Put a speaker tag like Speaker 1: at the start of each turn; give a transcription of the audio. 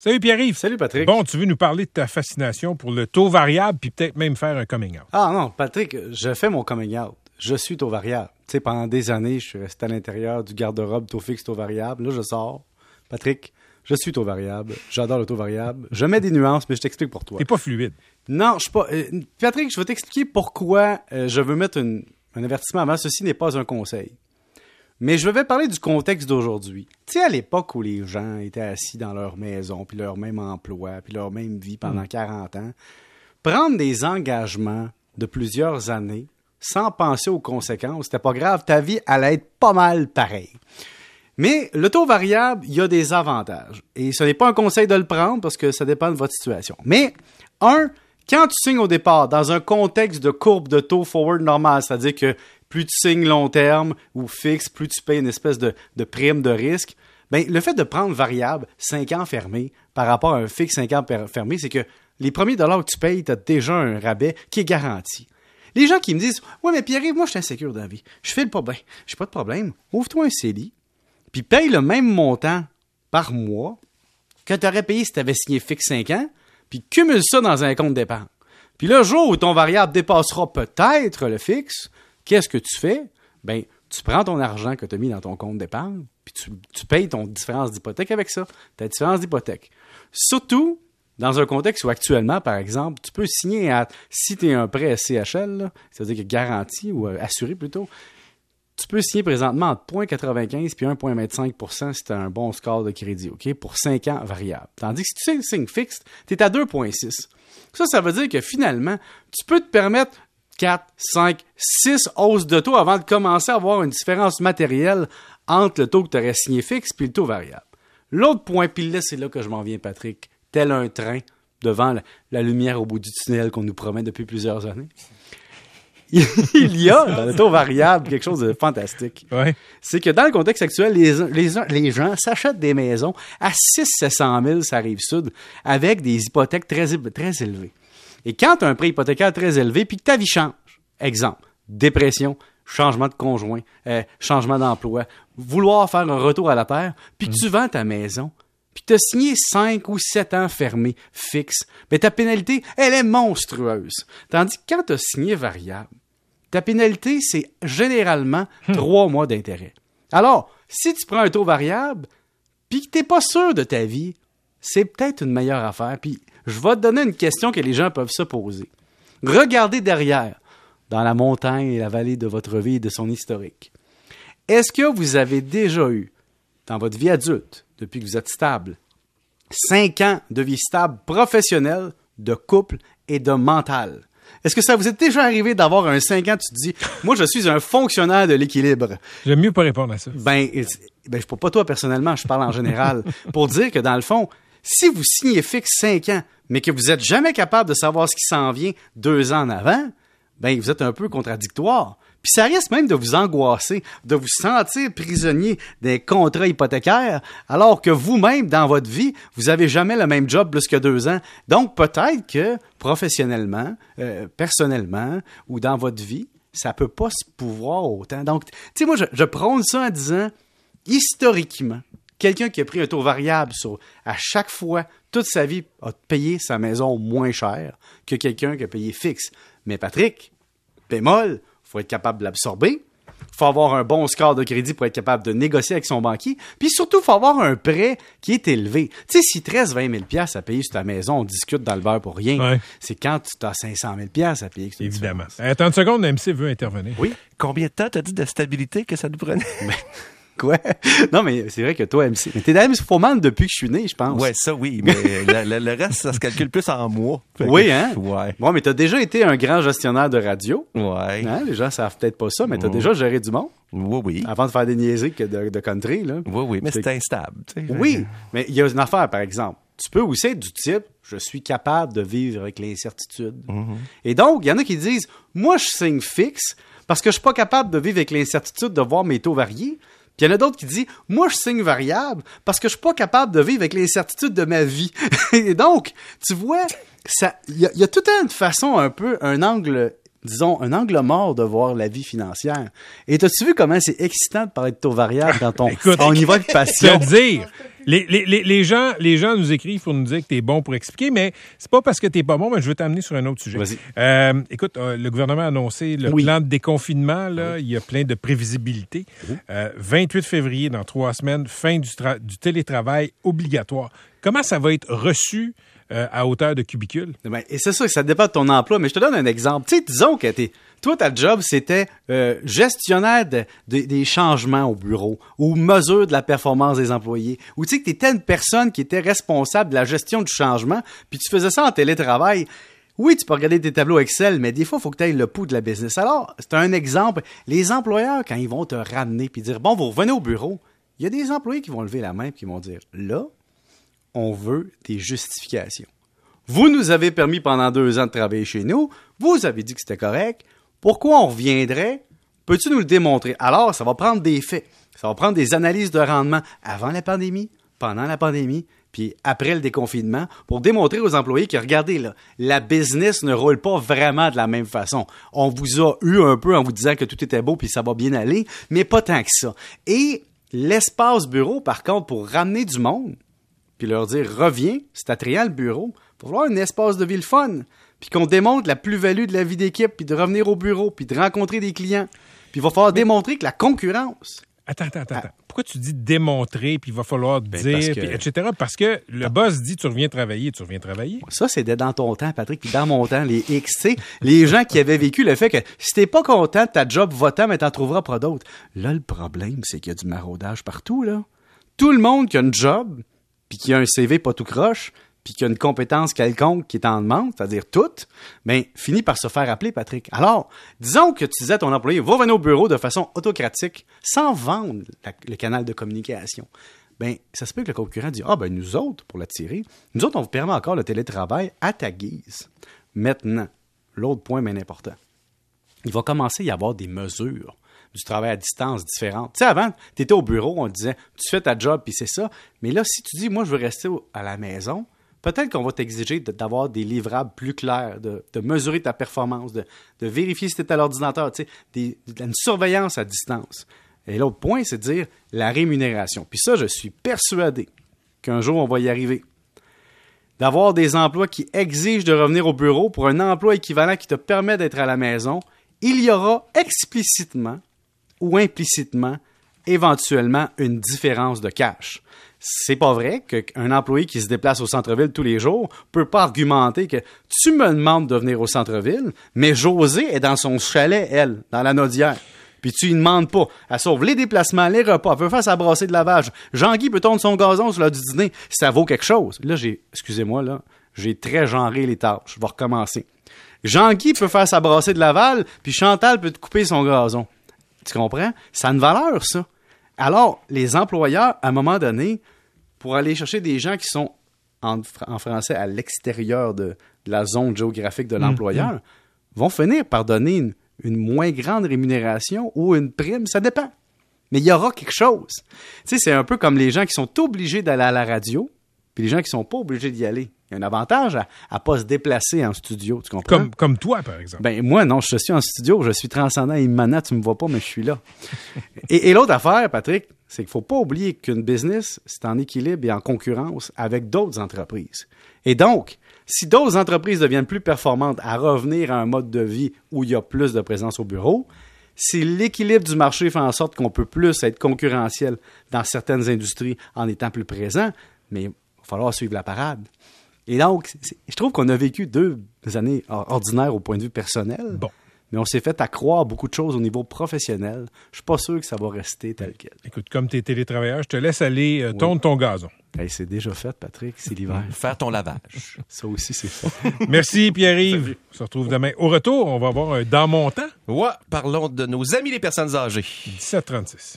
Speaker 1: Salut Pierre-Yves.
Speaker 2: Salut Patrick.
Speaker 1: Bon, tu veux nous parler de ta fascination pour le taux variable, puis peut-être même faire un coming out.
Speaker 2: Ah non, Patrick, je fais mon coming out. Je suis taux variable. Tu sais, pendant des années, je suis resté à l'intérieur du garde-robe taux fixe, taux variable. Là, je sors. Patrick, je suis taux variable. J'adore le taux variable. Je mets des nuances, mais je t'explique pour toi.
Speaker 1: T'es pas fluide.
Speaker 2: Non, je suis pas. euh, Patrick, je vais t'expliquer pourquoi euh, je veux mettre une- un avertissement avant. Ceci n'est pas un conseil. Mais je vais parler du contexte d'aujourd'hui. Tu sais, à l'époque où les gens étaient assis dans leur maison, puis leur même emploi, puis leur même vie pendant 40 ans, prendre des engagements de plusieurs années sans penser aux conséquences, c'était pas grave, ta vie allait être pas mal pareil. Mais le taux variable, il y a des avantages. Et ce n'est pas un conseil de le prendre parce que ça dépend de votre situation. Mais, un, quand tu signes au départ dans un contexte de courbe de taux forward normal, c'est-à-dire que plus tu signes long terme ou fixe, plus tu payes une espèce de, prime de risque, ben, le fait de prendre variable 5 ans fermé par rapport à un fixe 5 ans fermé, c'est que les premiers dollars que tu payes, tu as déjà un rabais qui est garanti. Les gens qui me disent Ouais, mais Pierre, moi, je suis insécure dans la vie. Je fais le pas bien. J'ai pas de problème. Ouvre-toi un CELI, puis paye le même montant par mois que tu aurais payé si tu avais signé fixe 5 ans, puis cumule ça dans un compte d'épargne. Puis le jour où ton variable dépassera peut-être le fixe, qu'est-ce que tu fais? Ben, tu prends ton argent que tu as mis dans ton compte d'épargne, puis tu, tu payes ton différence d'hypothèque avec ça, ta différence d'hypothèque. Surtout dans un contexte où actuellement, par exemple, tu peux signer à, si tu es un prêt CHL, là, c'est-à-dire garanti ou euh, assuré plutôt, tu peux signer présentement entre 0,95 puis 1,25 si tu as un bon score de crédit, OK, pour 5 ans variable. Tandis que si tu signes fixe, tu es à 2,6. Ça, ça veut dire que finalement, tu peux te permettre 4, 5, 6 hausses de taux avant de commencer à avoir une différence matérielle entre le taux que tu aurais signé fixe puis le taux variable. L'autre point, puis là, c'est là que je m'en viens, Patrick, tel un train devant la, la lumière au bout du tunnel qu'on nous promet depuis plusieurs années. Il y a dans le taux variable quelque chose de fantastique.
Speaker 1: Ouais.
Speaker 2: C'est que dans le contexte actuel, les, les, les gens s'achètent des maisons à 600 000 ça rive sud avec des hypothèques très, très élevées. Et quand tu as un prêt hypothécaire très élevé puis que ta vie change, exemple, dépression, changement de conjoint, euh, changement d'emploi, vouloir faire un retour à la terre, puis que tu vends ta maison, puis tu as signé 5 ou 7 ans fermés, fixe, mais ta pénalité, elle est monstrueuse. Tandis que quand tu as signé variable, ta pénalité, c'est généralement 3 mois d'intérêt. Alors, si tu prends un taux variable, puis que tu n'es pas sûr de ta vie, c'est peut-être une meilleure affaire. Puis je vais te donner une question que les gens peuvent se poser. Regardez derrière, dans la montagne et la vallée de votre vie et de son historique. Est-ce que vous avez déjà eu, dans votre vie adulte, depuis que vous êtes stable, cinq ans de vie stable professionnelle, de couple et de mental? Est-ce que ça vous est déjà arrivé d'avoir un 5 ans, tu te dis, moi je suis un fonctionnaire de l'équilibre?
Speaker 1: J'aime mieux pas répondre à ça.
Speaker 2: Ben, ben, je parle pas toi personnellement, je parle en général. pour dire que dans le fond, si vous signez fixe 5 ans, mais que vous n'êtes jamais capable de savoir ce qui s'en vient deux ans en avant, ben, vous êtes un peu contradictoire. Puis ça risque même de vous angoisser, de vous sentir prisonnier des contrats hypothécaires, alors que vous-même, dans votre vie, vous avez jamais le même job plus que deux ans. Donc peut-être que professionnellement, euh, personnellement, ou dans votre vie, ça peut pas se pouvoir autant. Donc, tu sais, moi, je, je prône ça en disant, historiquement, quelqu'un qui a pris un taux variable sur à chaque fois toute sa vie a payé sa maison moins cher que quelqu'un qui a payé fixe. Mais Patrick, bémol, faut être capable de l'absorber. faut avoir un bon score de crédit pour être capable de négocier avec son banquier. Puis surtout, faut avoir un prêt qui est élevé. Tu sais, si 13 20 000 à payer sur ta maison, on discute dans le verre pour rien.
Speaker 1: Ouais.
Speaker 2: C'est quand tu as 500 000 à payer. que
Speaker 1: Évidemment.
Speaker 2: différence.
Speaker 1: Attends une seconde, MC veut intervenir.
Speaker 2: Oui.
Speaker 3: Combien de temps t'as dit de stabilité que ça nous prenait?
Speaker 2: Quoi? Non, mais c'est vrai que toi, MC. Mais t'es dans MC Foreman depuis que je suis né, je pense.
Speaker 3: Ouais, ça oui, mais le, le- le reste, ça se calcule plus en mois. Que-
Speaker 2: Oui, hein?
Speaker 3: Ouais.
Speaker 2: Bon, mais t'as déjà été un grand gestionnaire de radio.
Speaker 3: Ouais.
Speaker 2: Hein? Les gens savent peut-être pas ça, mais t'as
Speaker 3: Oh.
Speaker 2: déjà géré du monde
Speaker 3: Oui, oui.
Speaker 2: avant de faire des niaiseries de, de country, là.
Speaker 3: Oui, oui, mais
Speaker 2: C'est-
Speaker 3: instable. tu sais.
Speaker 2: Oui, mais il y a une affaire, par exemple. Tu peux aussi être du type, je suis capable de vivre avec l'incertitude. Et donc, il y en a qui disent, moi, je signe fixe parce que je suis pas capable de vivre avec l'incertitude de voir mes taux varier. Puis il y en a d'autres qui disent, moi, je signe variable parce que je suis pas capable de vivre avec l'incertitude de ma vie. Et donc, tu vois, ça, il y, a- il y a toute une façon un peu, un angle disons, un angle mort de voir la vie financière. Et t'as-tu vu comment c'est excitant de parler de taux variable quand on,
Speaker 1: Écoute,
Speaker 2: on y va de
Speaker 1: te
Speaker 2: passion?
Speaker 1: dire, Les, les, les, les gens, les gens nous écrivent pour nous dire que tu es bon pour expliquer, mais c'est pas parce que tu pas bon, mais je veux t'amener sur un autre sujet.
Speaker 2: Vas-y.
Speaker 1: Euh, écoute, euh, le gouvernement a annoncé le
Speaker 2: Oui.
Speaker 1: plan de déconfinement. Là, Il y a plein de prévisibilité. Euh, 28 février, dans trois semaines, fin du télétravail obligatoire. Comment ça va être reçu euh, à hauteur de cubicule?
Speaker 2: Ben, et c'est que ça dépend de ton emploi, mais je te donne un exemple. Tu sais, disons que t'es, toi, ta job, c'était euh, gestionnaire de- de- des changements au bureau ou mesure de la performance des employés. Ou tu sais que tu étais une personne qui était responsable de la gestion du changement, puis tu faisais ça en télétravail. Oui, tu peux regarder tes tableaux Excel, mais des fois, il faut que tu ailles le pouls de la business. Alors, c'est un exemple. Les employeurs, quand ils vont te ramener puis dire, bon, vous revenez au bureau, il y a des employés qui vont lever la main et qui vont dire, là, on veut des justifications. Vous nous avez permis pendant deux ans de travailler chez nous. Vous avez dit que c'était correct. Pourquoi on reviendrait? Peux-tu nous le démontrer? Alors, ça va prendre des faits. Ça va prendre des analyses de rendement avant la pandémie, pendant la pandémie, puis après le déconfinement, pour démontrer aux employés que, regardez, là, la business ne roule pas vraiment de la même façon. On vous a eu un peu en vous disant que tout était beau puis ça va bien aller, mais pas tant que ça. Et l'espace bureau, par contre, pour ramener du monde, puis leur dire reviens, c'est attrayant le bureau, pour avoir un espace de vie le fun, puis qu'on démontre la plus-value de la vie d'équipe, puis de revenir au bureau, puis de rencontrer des clients. Puis il va falloir démontrer que la concurrence,
Speaker 1: Attends, attends, attends. attends. Pourquoi tu dis démontrer, puis il va falloir dire,
Speaker 2: Ben, que-
Speaker 1: puis etc.? Parce que le boss dit tu reviens travailler, tu reviens travailler.
Speaker 2: ça c'est dans ton temps, Patrick, puis dans mon temps, les X, les gens qui avaient vécu le fait que si t'es pas content de ta job, va-t'en, mais t'en trouveras pas d'autres. Là, le problème, c'est qu'il y a du maraudage partout, là. Tout le monde qui a une job, puis qui a un CV pas tout croche, puis qui a une compétence quelconque qui est en demande, c'est-à-dire toute, ben, finit par se faire appeler, Patrick. Alors, disons que tu disais à ton employé, va venir au bureau de façon autocratique, sans vendre le canal de communication. Ben, ça se peut que le concurrent dit, ah, ben, nous autres, pour l'attirer, nous autres, on vous permet encore le télétravail à ta guise. Maintenant, l'autre point bien important il va commencer à y avoir des mesures du travail à distance différentes. Tu sais, avant, tu étais au bureau, on disait, tu fais ta job, puis c'est ça. Mais là, si tu dis, moi, je veux rester à la maison, peut-être qu'on va t'exiger d'avoir des livrables plus clairs, de, de mesurer ta performance, de, de vérifier si tu es à l'ordinateur, tu sais, une surveillance à distance. Et l'autre point, c'est de dire la rémunération. Puis ça, je suis persuadé qu'un jour, on va y arriver d'avoir des emplois qui exigent de revenir au bureau pour un emploi équivalent qui te permet d'être à la maison, il y aura explicitement ou implicitement éventuellement une différence de cash. C'est pas vrai qu'un employé qui se déplace au centre-ville tous les jours peut pas argumenter que tu me demandes de venir au centre-ville, mais José est dans son chalet, elle, dans la Nodière. Puis tu lui demandes pas. Elle sauve les déplacements, les repas, elle peut faire sa brassée de lavage. Jean-Guy peut tondre son gazon sur l'heure du dîner. Ça vaut quelque chose. Là, j'ai, excusez-moi, là, j'ai très genré les tâches. Je vais recommencer. Jean-Guy peut faire sa brassée de laval, puis Chantal peut te couper son gazon. Tu comprends? Ça a une valeur, ça. Alors, les employeurs, à un moment donné, pour aller chercher des gens qui sont, en, fr- en français, à l'extérieur de, de la zone géographique de l'employeur, vont finir par donner une, une moins grande rémunération ou une prime, ça dépend. Mais il y aura quelque chose. Tu sais, c'est un peu comme les gens qui sont obligés d'aller à la radio, puis les gens qui sont pas obligés d'y aller. Il y a un avantage à ne pas se déplacer en studio, tu comprends?
Speaker 1: Comme, comme toi, par exemple.
Speaker 2: Ben moi, non, je suis en studio, je suis transcendant et immanent, tu me vois pas, mais je suis là. et et l'autre affaire, Patrick, c'est qu'il faut pas oublier qu'une business, c'est en équilibre et en concurrence avec d'autres entreprises. Et donc, si d'autres entreprises deviennent plus performantes à revenir à un mode de vie où il y a plus de présence au bureau, si l'équilibre du marché fait en sorte qu'on peut plus être concurrentiel dans certaines industries en étant plus présent, mais falloir suivre la parade. Et donc, je trouve qu'on a vécu deux années or- ordinaires au point de vue personnel.
Speaker 1: Bon.
Speaker 2: Mais on s'est fait accroire beaucoup de choses au niveau professionnel. Je suis pas sûr que ça va rester tel quel.
Speaker 1: Écoute, comme tu es télétravailleur, je te laisse aller euh, tondre ton gazon.
Speaker 2: Hey, c'est déjà fait, Patrick. C'est l'hiver.
Speaker 3: Faire ton lavage.
Speaker 2: ça aussi, c'est fait.
Speaker 1: Merci, Pierre-Yves. On se retrouve demain. Au retour, on va avoir un Dans mon temps,
Speaker 3: Ouais, parlons de nos amis les personnes âgées.
Speaker 1: 1736.